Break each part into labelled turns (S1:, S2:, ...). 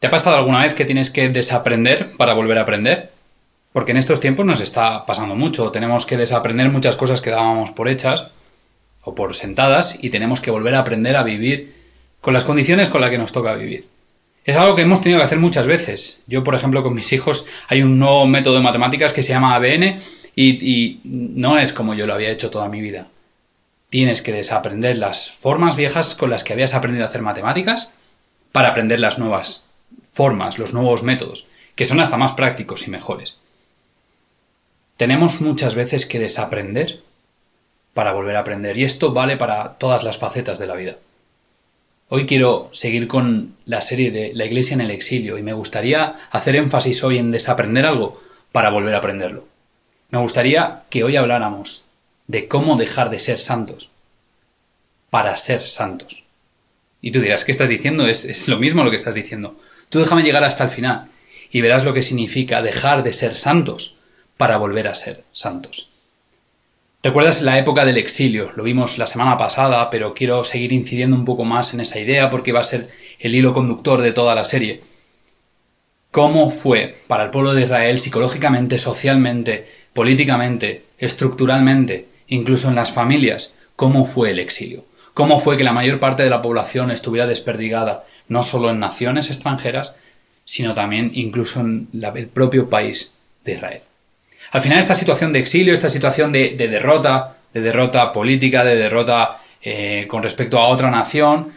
S1: ¿Te ha pasado alguna vez que tienes que desaprender para volver a aprender? Porque en estos tiempos nos está pasando mucho. Tenemos que desaprender muchas cosas que dábamos por hechas o por sentadas y tenemos que volver a aprender a vivir con las condiciones con las que nos toca vivir. Es algo que hemos tenido que hacer muchas veces. Yo, por ejemplo, con mis hijos hay un nuevo método de matemáticas que se llama ABN y, no es como yo lo había hecho toda mi vida. Tienes que desaprender las formas viejas con las que habías aprendido a hacer matemáticas para aprender las nuevas formas, los nuevos métodos, que son hasta más prácticos y mejores. Tenemos muchas veces que desaprender para volver a aprender, y esto vale para todas las facetas de la vida. Hoy quiero seguir con la serie de La Iglesia en el exilio y me gustaría hacer énfasis hoy en desaprender algo para volver a aprenderlo. Me gustaría que hoy habláramos de cómo dejar de ser santos para ser santos. Y tú dirás, ¿qué estás diciendo? Es, es lo mismo lo que estás diciendo. Tú déjame llegar hasta el final y verás lo que significa dejar de ser santos para volver a ser santos. ¿Recuerdas la época del exilio? Lo vimos la semana pasada, pero quiero seguir incidiendo un poco más en esa idea porque va a ser el hilo conductor de toda la serie. ¿Cómo fue para el pueblo de Israel psicológicamente, socialmente, políticamente, estructuralmente, incluso en las familias, cómo fue el exilio? ¿Cómo fue que la mayor parte de la población estuviera desperdigada no solo en naciones extranjeras, sino también incluso en el propio país de Israel. Al final esta situación de exilio, esta situación de, derrota, de derrota política, de derrota eh, con respecto a otra nación,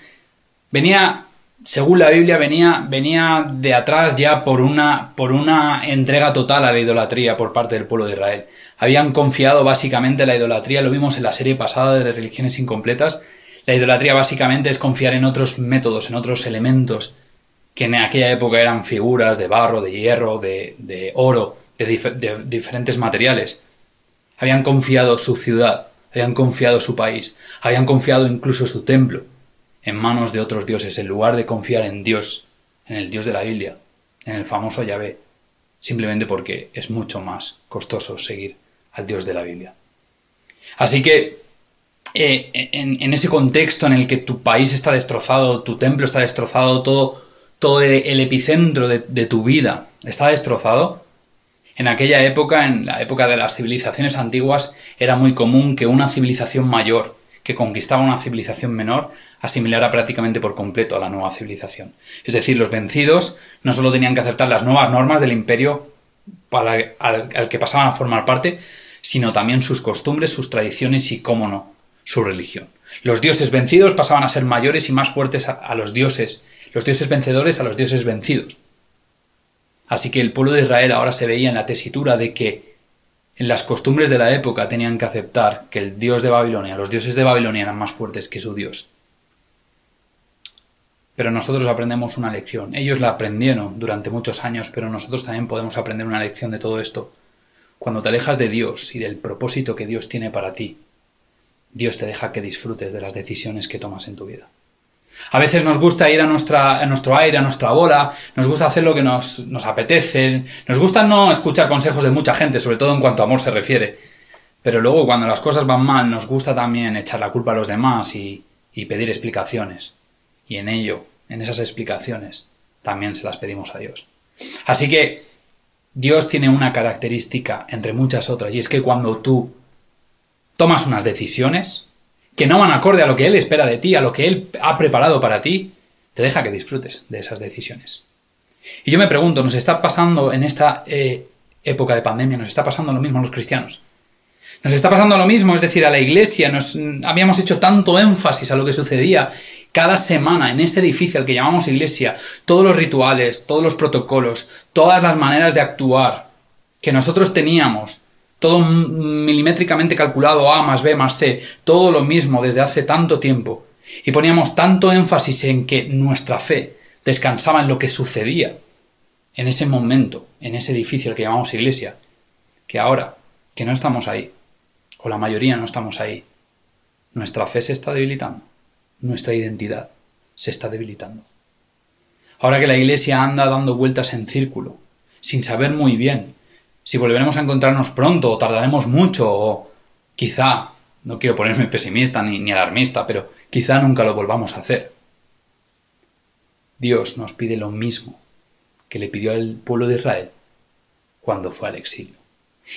S1: venía, según la Biblia, venía, venía de atrás ya por una, por una entrega total a la idolatría por parte del pueblo de Israel. Habían confiado básicamente en la idolatría, lo vimos en la serie pasada de religiones incompletas, la idolatría básicamente es confiar en otros métodos, en otros elementos, que en aquella época eran figuras de barro, de hierro, de, oro, de, de diferentes materiales. Habían confiado su ciudad, habían confiado su país, habían confiado incluso su templo en manos de otros dioses, en lugar de confiar en Dios, en el Dios de la Biblia, en el famoso Yahvé, simplemente porque es mucho más costoso seguir al Dios de la Biblia. Así que eh, en, ese contexto en el que tu país está destrozado, tu templo está destrozado, todo, todo el, epicentro de, tu vida está destrozado, en aquella época, en la época de las civilizaciones antiguas, era muy común que una civilización mayor, que conquistaba una civilización menor, asimilara prácticamente por completo a la nueva civilización. Es decir, los vencidos no solo tenían que aceptar las nuevas normas del imperio para, al que pasaban a formar parte, sino también sus costumbres, sus tradiciones y, cómo no, su religión. Los dioses vencidos pasaban a ser mayores y más fuertes a, los dioses, los dioses vencedores a los dioses vencidos. Así que el pueblo de Israel ahora se veía en la tesitura de que en las costumbres de la época tenían que aceptar que el dios de Babilonia, los dioses de Babilonia eran más fuertes que su dios. Pero nosotros aprendemos una lección. Ellos la aprendieron durante muchos años, pero nosotros también podemos aprender una lección de todo esto. Cuando te alejas de Dios y del propósito que Dios tiene para ti, Dios te deja que disfrutes de las decisiones que tomas en tu vida. A veces nos gusta ir a, nuestro aire, a nuestra bola, nos gusta hacer lo que nos, apetece, nos gusta no escuchar consejos de mucha gente, sobre todo en cuanto a amor se refiere. Pero luego cuando las cosas van mal nos gusta también echar la culpa a los demás y pedir explicaciones. Y en ello, en esas explicaciones, también se las pedimos a Dios. Así que Dios tiene una característica entre muchas otras, y es que cuando tú tomas unas decisiones que no van acorde a lo que Él espera de ti, a lo que Él ha preparado para ti, te deja que disfrutes de esas decisiones. Y yo me pregunto, ¿nos está pasando en esta eh, época de pandemia, nos está pasando lo mismo a los cristianos? Nos está pasando lo mismo, es decir, a la iglesia, nos habíamos hecho tanto énfasis a lo que sucedía cada semana en ese edificio al que llamamos iglesia, todos los rituales, todos los protocolos, todas las maneras de actuar que nosotros teníamos todo milimétricamente calculado A más B más C, todo lo mismo desde hace tanto tiempo, y poníamos tanto énfasis en que nuestra fe descansaba en lo que sucedía en ese momento, en ese edificio al que llamamos iglesia, que ahora que no estamos ahí, o la mayoría no estamos ahí, nuestra fe se está debilitando, nuestra identidad se está debilitando. Ahora que la iglesia anda dando vueltas en círculo, sin saber muy bien si volveremos a encontrarnos pronto o tardaremos mucho o quizá, no quiero ponerme pesimista ni, ni alarmista, pero quizá nunca lo volvamos a hacer. Dios nos pide lo mismo que le pidió al pueblo de Israel cuando fue al exilio.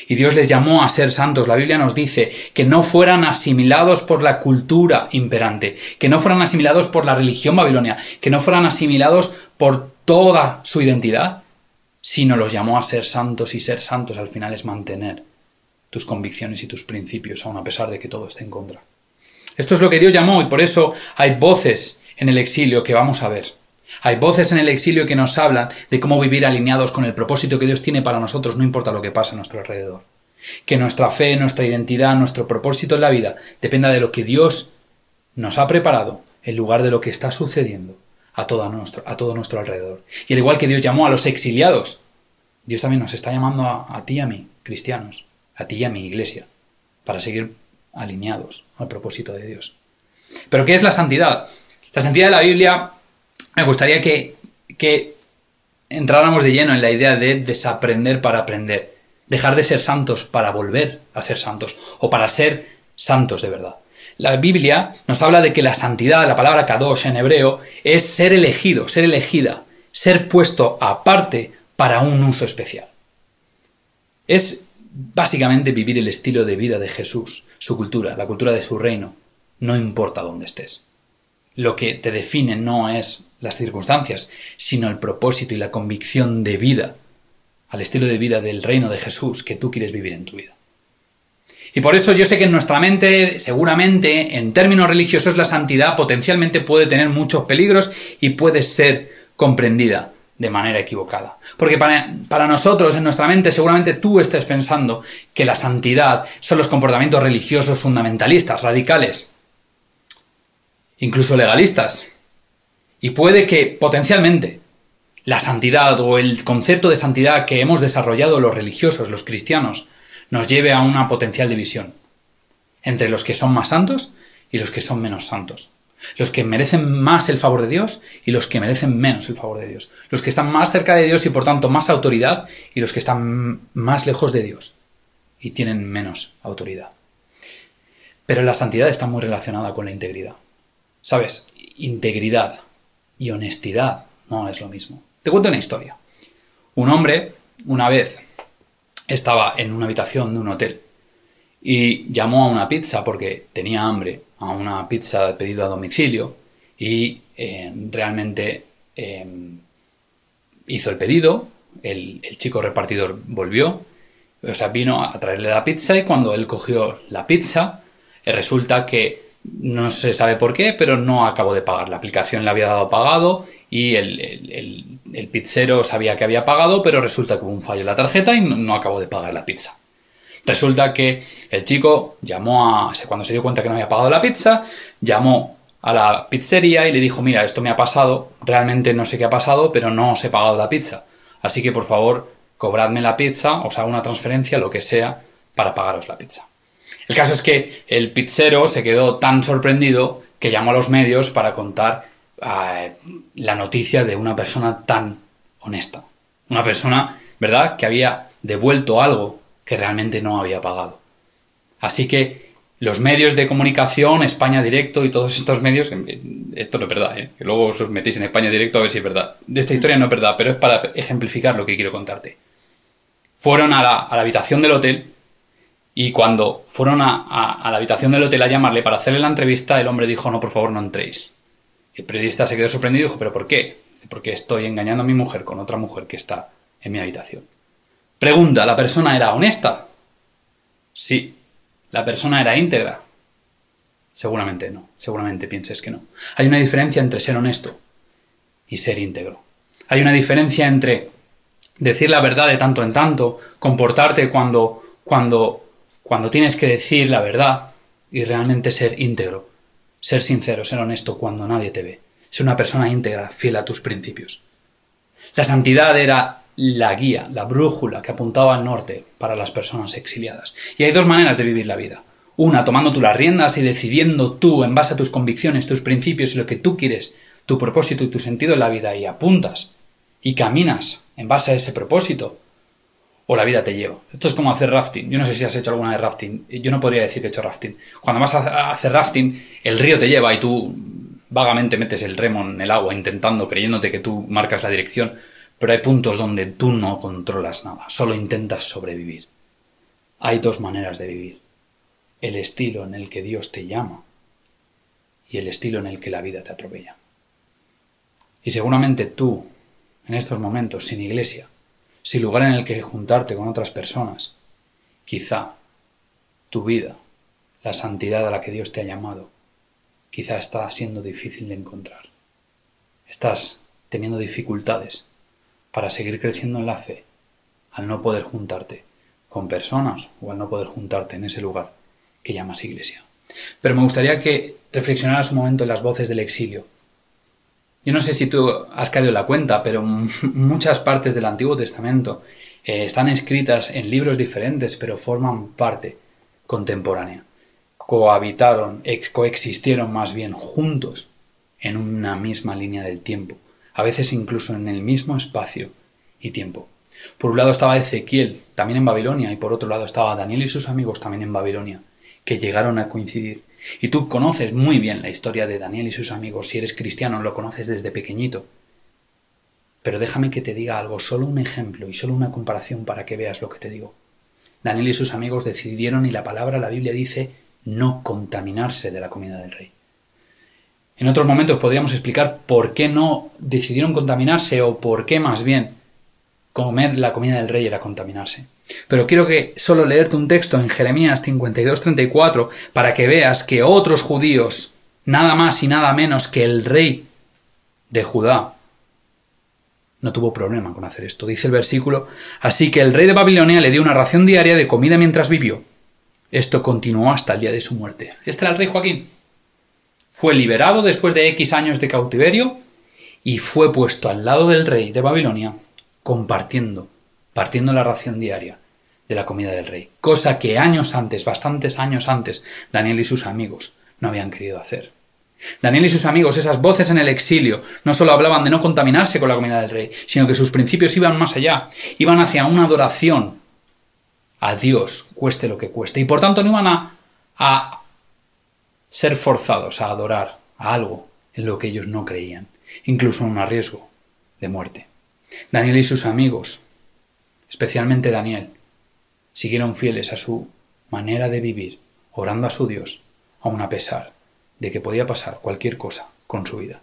S1: Y Dios les llamó a ser santos. La Biblia nos dice que no fueran asimilados por la cultura imperante, que no fueran asimilados por la religión babilonia, que no fueran asimilados por toda su identidad, sino los llamó a ser santos y ser santos al final es mantener tus convicciones y tus principios, aun a pesar de que todo esté en contra. Esto es lo que Dios llamó y por eso hay voces en el exilio que vamos a ver. Hay voces en el exilio que nos hablan de cómo vivir alineados con el propósito que Dios tiene para nosotros, no importa lo que pase a nuestro alrededor. Que nuestra fe, nuestra identidad, nuestro propósito en la vida dependa de lo que Dios nos ha preparado en lugar de lo que está sucediendo a todo nuestro, a todo nuestro alrededor. Y al igual que Dios llamó a los exiliados, Dios también nos está llamando a, a ti y a mí, cristianos, a ti y a mi iglesia, para seguir alineados al propósito de Dios. Pero ¿qué es la santidad? La santidad de la Biblia me gustaría que, que entráramos de lleno en la idea de desaprender para aprender, dejar de ser santos para volver a ser santos o para ser santos de verdad. La Biblia nos habla de que la santidad, la palabra kadosh en hebreo, es ser elegido, ser elegida, ser puesto aparte para un uso especial. Es básicamente vivir el estilo de vida de Jesús, su cultura, la cultura de su reino, no importa dónde estés. Lo que te define no es las circunstancias, sino el propósito y la convicción de vida, al estilo de vida del reino de Jesús que tú quieres vivir en tu vida. Y por eso yo sé que en nuestra mente, seguramente, en términos religiosos, la santidad potencialmente puede tener muchos peligros y puede ser comprendida de manera equivocada. Porque para, nosotros, en nuestra mente, seguramente tú estés pensando que la santidad son los comportamientos religiosos fundamentalistas, radicales, incluso legalistas. Y puede que potencialmente la santidad o el concepto de santidad que hemos desarrollado los religiosos, los cristianos, nos lleve a una potencial división entre los que son más santos y los que son menos santos. Los que merecen más el favor de Dios y los que merecen menos el favor de Dios. Los que están más cerca de Dios y por tanto más autoridad y los que están más lejos de Dios y tienen menos autoridad. Pero la santidad está muy relacionada con la integridad. ¿Sabes? Integridad y honestidad no es lo mismo. Te cuento una historia. Un hombre, una vez, estaba en una habitación de un hotel y llamó a una pizza porque tenía hambre a una pizza pedido a domicilio y eh, realmente em, hizo el pedido, el, chico repartidor volvió, o sea, vino a traerle la pizza y cuando él cogió la pizza, eh, resulta que no se sabe por qué, pero no acabó de pagar. La aplicación le había dado pagado y el, pizzero sabía que había pagado, pero resulta que hubo un fallo en la tarjeta y no acabó de pagar la pizza. Resulta que el chico llamó a, cuando se dio cuenta que no había pagado la pizza, llamó a la pizzería y le dijo, mira, esto me ha pasado, realmente no sé qué ha pasado, pero no os he pagado la pizza. Así que por favor, cobradme la pizza, os hago una transferencia, lo que sea, para pagaros la pizza. El caso es que el pizzero se quedó tan sorprendido que llamó a los medios para contar la noticia de una persona tan honesta. Una persona, ¿verdad?, que había devuelto algo que realmente no había pagado. Así que los medios de comunicación, España Directo y todos estos medios, esto no es verdad, ¿eh? que luego os metéis en España Directo a ver si es verdad. De esta historia no es verdad, pero es para ejemplificar lo que quiero contarte. Fueron a la, habitación del hotel y cuando fueron a, a, la habitación del hotel a llamarle para hacerle la entrevista, el hombre dijo, no, por favor, no entréis. El periodista se quedó sorprendido y dijo, ¿pero por qué? Porque estoy engañando a mi mujer con otra mujer que está en mi habitación. Pregunta, ¿la persona era honesta? Sí. ¿La persona era íntegra? Seguramente no. Seguramente pienses que no. Hay una diferencia entre ser honesto y ser íntegro. Hay una diferencia entre decir la verdad de tanto en tanto, comportarte cuando, cuando, cuando tienes que decir la verdad y realmente ser íntegro, ser sincero, ser honesto cuando nadie te ve, ser una persona íntegra, fiel a tus principios. La santidad era la guía, la brújula que apuntaba al norte para las personas exiliadas. Y hay dos maneras de vivir la vida. Una, tomando tú las riendas y decidiendo tú, en base a tus convicciones, tus principios y lo que tú quieres, tu propósito y tu sentido en la vida, y apuntas y caminas en base a ese propósito, o la vida te lleva. Esto es como hacer rafting. Yo no sé si has hecho alguna de rafting. Yo no podría decir que he hecho rafting. Cuando vas a hacer rafting, el río te lleva y tú vagamente metes el remo en el agua intentando, creyéndote que tú marcas la dirección, Pero hay puntos donde tú no controlas nada, solo intentas sobrevivir. Hay dos maneras de vivir. El estilo en el que Dios te llama y el estilo en el que la vida te atropella. Y seguramente tú, en estos momentos, sin iglesia, sin lugar en el que juntarte con otras personas, quizá tu vida, la santidad a la que Dios te ha llamado, quizá está siendo difícil de encontrar. Estás teniendo dificultades para seguir creciendo en la fe al no poder juntarte con personas o al no poder juntarte en ese lugar que llamas iglesia. Pero me gustaría que reflexionaras un momento en las voces del exilio. Yo no sé si tú has caído en la cuenta, pero muchas partes del Antiguo Testamento eh, están escritas en libros diferentes, pero forman parte contemporánea. Cohabitaron, coexistieron más bien juntos en una misma línea del tiempo, a veces incluso en el mismo espacio y tiempo. Por un lado estaba Ezequiel, también en Babilonia, y por otro lado estaba Daniel y sus amigos, también en Babilonia, que llegaron a coincidir. Y tú conoces muy bien la historia de Daniel y sus amigos, si eres cristiano lo conoces desde pequeñito. Pero déjame que te diga algo, solo un ejemplo y solo una comparación para que veas lo que te digo. Daniel y sus amigos decidieron, y la palabra, la Biblia dice, no contaminarse de la comida del rey. En otros momentos podríamos explicar por qué no decidieron contaminarse o por qué más bien comer la comida del rey era contaminarse. Pero quiero que solo leerte un texto en Jeremías 52-34 para que veas que otros judíos, nada más y nada menos que el rey de Judá, no tuvo problema con hacer esto. Dice el versículo, así que el rey de Babilonia le dio una ración diaria de comida mientras vivió. Esto continuó hasta el día de su muerte. Este era el rey Joaquín. Fue liberado después de X años de cautiverio y fue puesto al lado del rey de Babilonia compartiendo, partiendo la ración diaria de la comida del rey, cosa que años antes, bastantes años antes, Daniel y sus amigos no habían querido hacer. Daniel y sus amigos, esas voces en el exilio, no solo hablaban de no contaminarse con la comida del rey, sino que sus principios iban más allá, iban hacia una adoración a Dios, cueste lo que cueste, y por tanto no iban a, a ser forzados a adorar a algo en lo que ellos no creían, incluso a un riesgo de muerte. Daniel y sus amigos, especialmente Daniel, siguieron fieles a su manera de vivir, orando a su Dios, aun a pesar de que podía pasar cualquier cosa con su vida.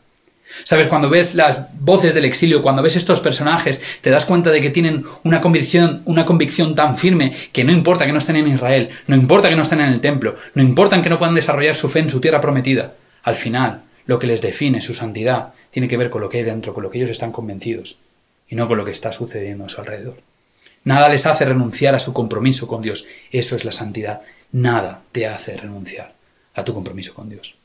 S1: Sabes, cuando ves las voces del exilio, cuando ves estos personajes, te das cuenta de que tienen una convicción, una convicción tan firme que no importa que no estén en Israel, no importa que no estén en el templo, no importa que no puedan desarrollar su fe en su tierra prometida. Al final, lo que les define, su santidad, tiene que ver con lo que hay dentro, con lo que ellos están convencidos, y no con lo que está sucediendo a su alrededor. Nada les hace renunciar a su compromiso con Dios. Eso es la santidad. Nada te hace renunciar a tu compromiso con Dios.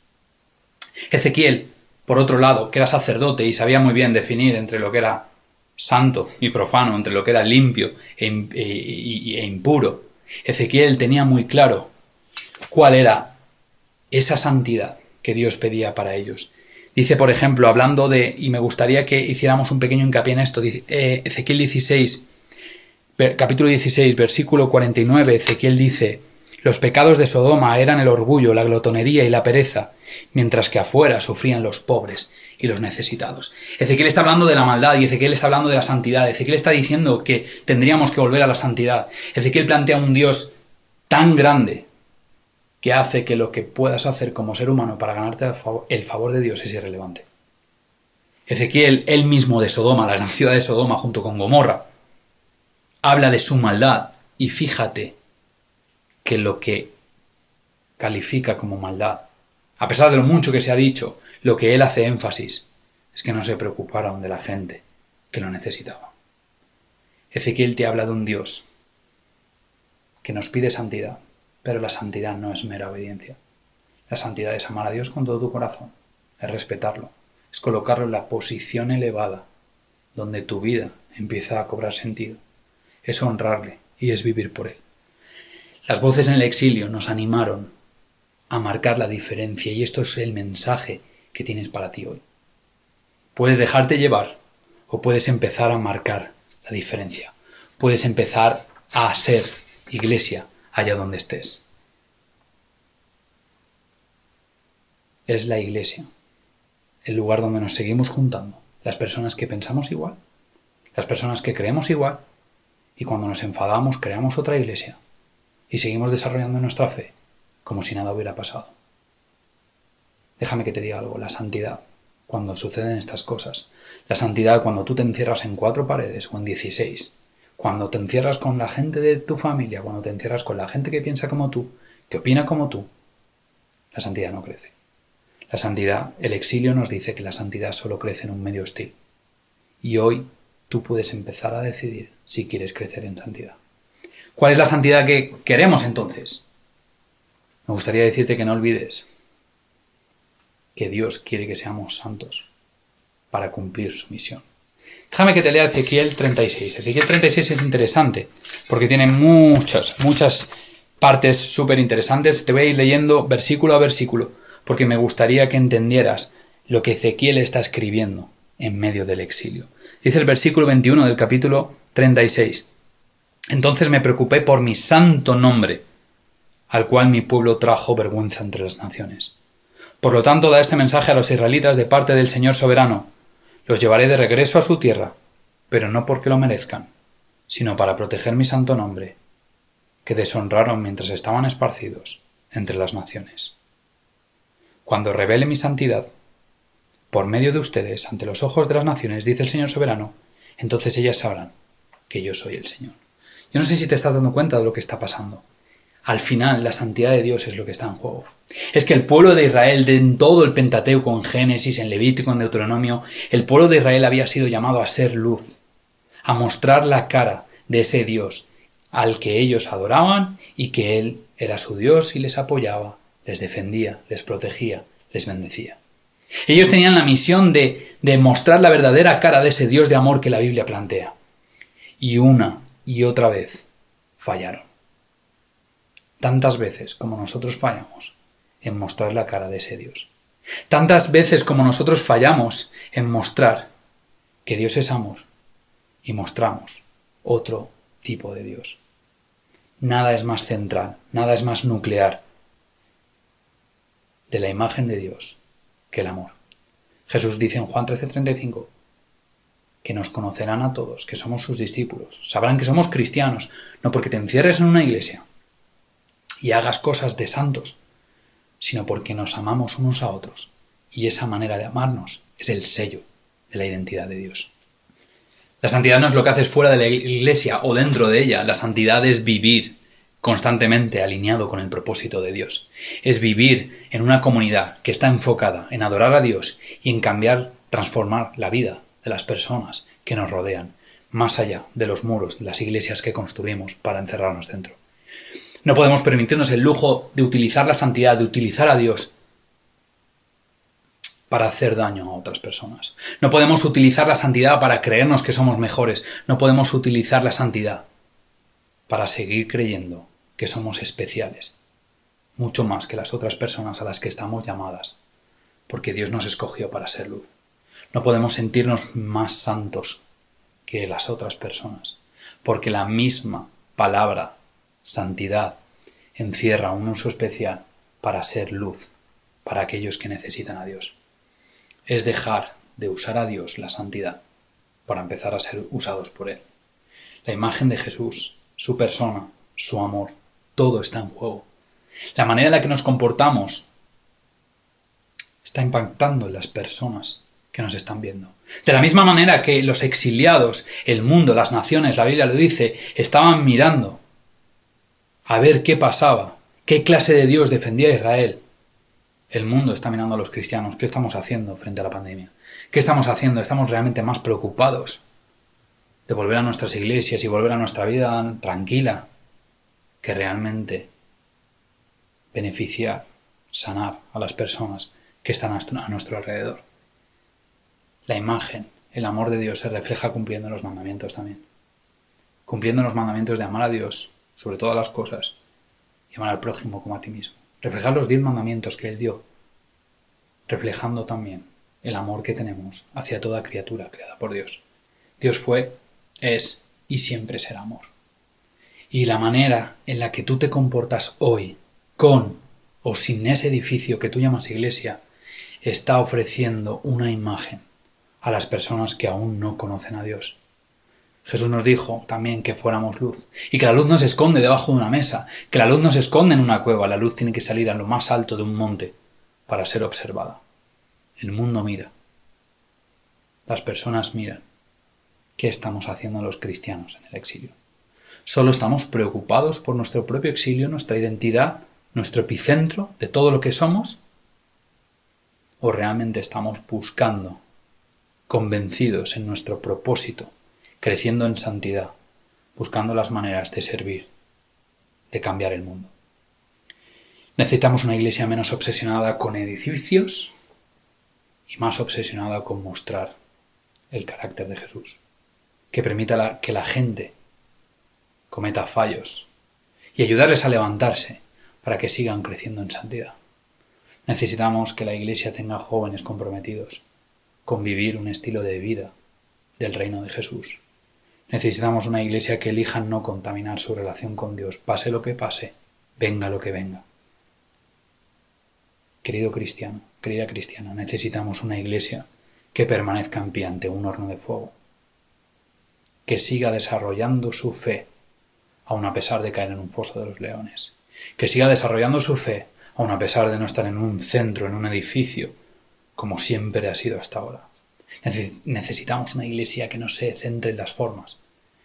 S1: Ezequiel, por otro lado, que era sacerdote y sabía muy bien definir entre lo que era santo y profano, entre lo que era limpio e, e, e impuro, Ezequiel tenía muy claro cuál era esa santidad que Dios pedía para ellos. Dice, por ejemplo, hablando de, y me gustaría que hiciéramos un pequeño hincapié en esto, eh, Ezequiel 16, capítulo 16, versículo 49, Ezequiel dice, los pecados de Sodoma eran el orgullo, la glotonería y la pereza, mientras que afuera sufrían los pobres y los necesitados. Ezequiel está hablando de la maldad y Ezequiel está hablando de la santidad. Ezequiel está diciendo que tendríamos que volver a la santidad. Ezequiel plantea un Dios tan grande que hace que lo que puedas hacer como ser humano para ganarte el favor de Dios es irrelevante. Ezequiel, él mismo de Sodoma, la gran ciudad de Sodoma junto con Gomorra, habla de su maldad y fíjate que lo que califica como maldad, a pesar de lo mucho que se ha dicho, lo que él hace énfasis es que no se preocuparon de la gente que lo necesitaba. Ezequiel te habla de un Dios que nos pide santidad, pero la santidad no es mera obediencia. La santidad es amar a Dios con todo tu corazón, es respetarlo, es colocarlo en la posición elevada donde tu vida empieza a cobrar sentido, es honrarle y es vivir por él. Las voces en el exilio nos animaron a marcar la diferencia y esto es el mensaje que tienes para ti hoy. Puedes dejarte llevar o puedes empezar a marcar la diferencia. Puedes empezar a ser iglesia allá donde estés. Es la iglesia, el lugar donde nos seguimos juntando, las personas que pensamos igual, Las personas que creemos igual y cuando nos enfadamos creamos otra iglesia y seguimos desarrollando nuestra fe como si nada hubiera pasado. Déjame que te diga algo, la santidad, cuando suceden estas cosas, la santidad cuando tú te encierras en cuatro paredes o en dieciséis, cuando te encierras con la gente de tu familia, cuando te encierras con la gente que piensa como tú, que opina como tú, la santidad no crece. La santidad, el exilio nos dice que la santidad solo crece en un medio hostil. Y hoy tú puedes empezar a decidir si quieres crecer en santidad. ¿Cuál es la santidad que queremos entonces? Me gustaría decirte que no olvides que Dios quiere que seamos santos para cumplir su misión. Déjame que te lea Ezequiel 36. Ezequiel 36 es interesante porque tiene muchas, muchas partes súper interesantes. Te voy a ir leyendo versículo a versículo porque me gustaría que entendieras lo que Ezequiel está escribiendo en medio del exilio. Dice el versículo 21 del capítulo 36. Entonces me preocupé por mi santo nombre, al cual mi pueblo trajo vergüenza entre las naciones. Por lo tanto, da este mensaje a los israelitas de parte del Señor soberano. Los llevaré de regreso a su tierra, pero no porque lo merezcan, sino para proteger mi santo nombre, que deshonraron mientras estaban esparcidos entre las naciones. Cuando revele mi santidad, por medio de ustedes ante los ojos de las naciones, dice el Señor soberano, entonces ellas sabrán que yo soy el Señor. Yo no sé si te estás dando cuenta de lo que está pasando. Al final, la santidad de Dios es lo que está en juego. Es que el pueblo de Israel, de en todo el Pentateuco, en Génesis, en Levítico, en Deuteronomio, el pueblo de Israel había sido llamado a ser luz, a mostrar la cara de ese Dios al que ellos adoraban y que Él era su Dios y les apoyaba, les defendía, les protegía, les bendecía. Ellos tenían la misión de, de mostrar la verdadera cara de ese Dios de amor que la Biblia plantea. Y una y otra vez fallaron tantas veces como nosotros fallamos en mostrar la cara de ese Dios. Tantas veces como nosotros fallamos en mostrar que Dios es amor y mostramos otro tipo de Dios. Nada es más central, nada es más nuclear de la imagen de Dios que el amor. Jesús dice en Juan 13:35 que nos conocerán a todos, que somos sus discípulos, sabrán que somos cristianos, no porque te encierres en una iglesia, y hagas cosas de santos, sino porque nos amamos unos a otros. Y esa manera de amarnos es el sello de la identidad de Dios. La santidad no es lo que haces fuera de la iglesia o dentro de ella. La santidad es vivir constantemente alineado con el propósito de Dios. Es vivir en una comunidad que está enfocada en adorar a Dios y en cambiar, transformar la vida de las personas que nos rodean, más allá de los muros de las iglesias que construimos para encerrarnos dentro. No podemos permitirnos el lujo de utilizar la santidad, de utilizar a Dios para hacer daño a otras personas. No podemos utilizar la santidad para creernos que somos mejores. No podemos utilizar la santidad para seguir creyendo que somos especiales, mucho más que las otras personas a las que estamos llamadas, porque Dios nos escogió para ser luz. No podemos sentirnos más santos que las otras personas, porque la misma palabra santidad encierra un uso especial para ser luz para aquellos que necesitan a Dios. Es dejar de usar a Dios la santidad para empezar a ser usados por Él. La imagen de Jesús, su persona, su amor, todo está en juego. La manera en la que nos comportamos está impactando en las personas que nos están viendo. De la misma manera que los exiliados, el mundo, las naciones, la Biblia lo dice, estaban mirando a ver qué pasaba, qué clase de Dios defendía Israel. El mundo está mirando a los cristianos. ¿Qué estamos haciendo frente a la pandemia? ¿Qué estamos haciendo? ¿Estamos realmente más preocupados de volver a nuestras iglesias y volver a nuestra vida tranquila que realmente beneficiar, sanar a las personas que están a nuestro alrededor? La imagen, el amor de Dios se refleja cumpliendo los mandamientos también. Cumpliendo los mandamientos de amar a Dios sobre todas las cosas y al prójimo como a ti mismo. Reflejar los diez mandamientos que Él dio, reflejando también el amor que tenemos hacia toda criatura creada por Dios. Dios fue, es y siempre será amor. Y la manera en la que tú te comportas hoy, con o sin ese edificio que tú llamas iglesia, está ofreciendo una imagen a las personas que aún no conocen a Dios. Jesús nos dijo también que fuéramos luz y que la luz no se esconde debajo de una mesa, que la luz no se esconde en una cueva, la luz tiene que salir a lo más alto de un monte para ser observada. El mundo mira, las personas miran. ¿Qué estamos haciendo los cristianos en el exilio? ¿Solo estamos preocupados por nuestro propio exilio, nuestra identidad, nuestro epicentro de todo lo que somos? ¿O realmente estamos buscando, convencidos en nuestro propósito, creciendo en santidad, buscando las maneras de servir, de cambiar el mundo? Necesitamos una iglesia menos obsesionada con edificios y más obsesionada con mostrar el carácter de Jesús, que permita que la gente cometa fallos y ayudarles a levantarse para que sigan creciendo en santidad. Necesitamos que la Iglesia tenga jóvenes comprometidos con vivir un estilo de vida del reino de Jesús. Necesitamos una Iglesia que elija no contaminar su relación con Dios, pase lo que pase, venga lo que venga. Querido cristiano, querida cristiana, necesitamos una Iglesia que permanezca en pie ante un horno de fuego, que siga desarrollando su fe, aun a pesar de caer en un foso de los leones, que siga desarrollando su fe, aun a pesar de no estar en un centro, en un edificio, como siempre ha sido hasta ahora. Necesitamos una iglesia que no se centre en las formas,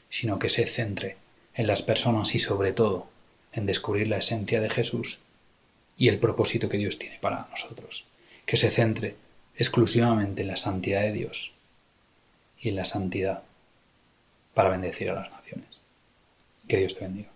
S1: sino que se centre en las personas y sobre todo en descubrir la esencia de Jesús y el propósito que Dios tiene para nosotros. Que se centre exclusivamente en la santidad de Dios y en la santidad para bendecir a las naciones. Que Dios te bendiga.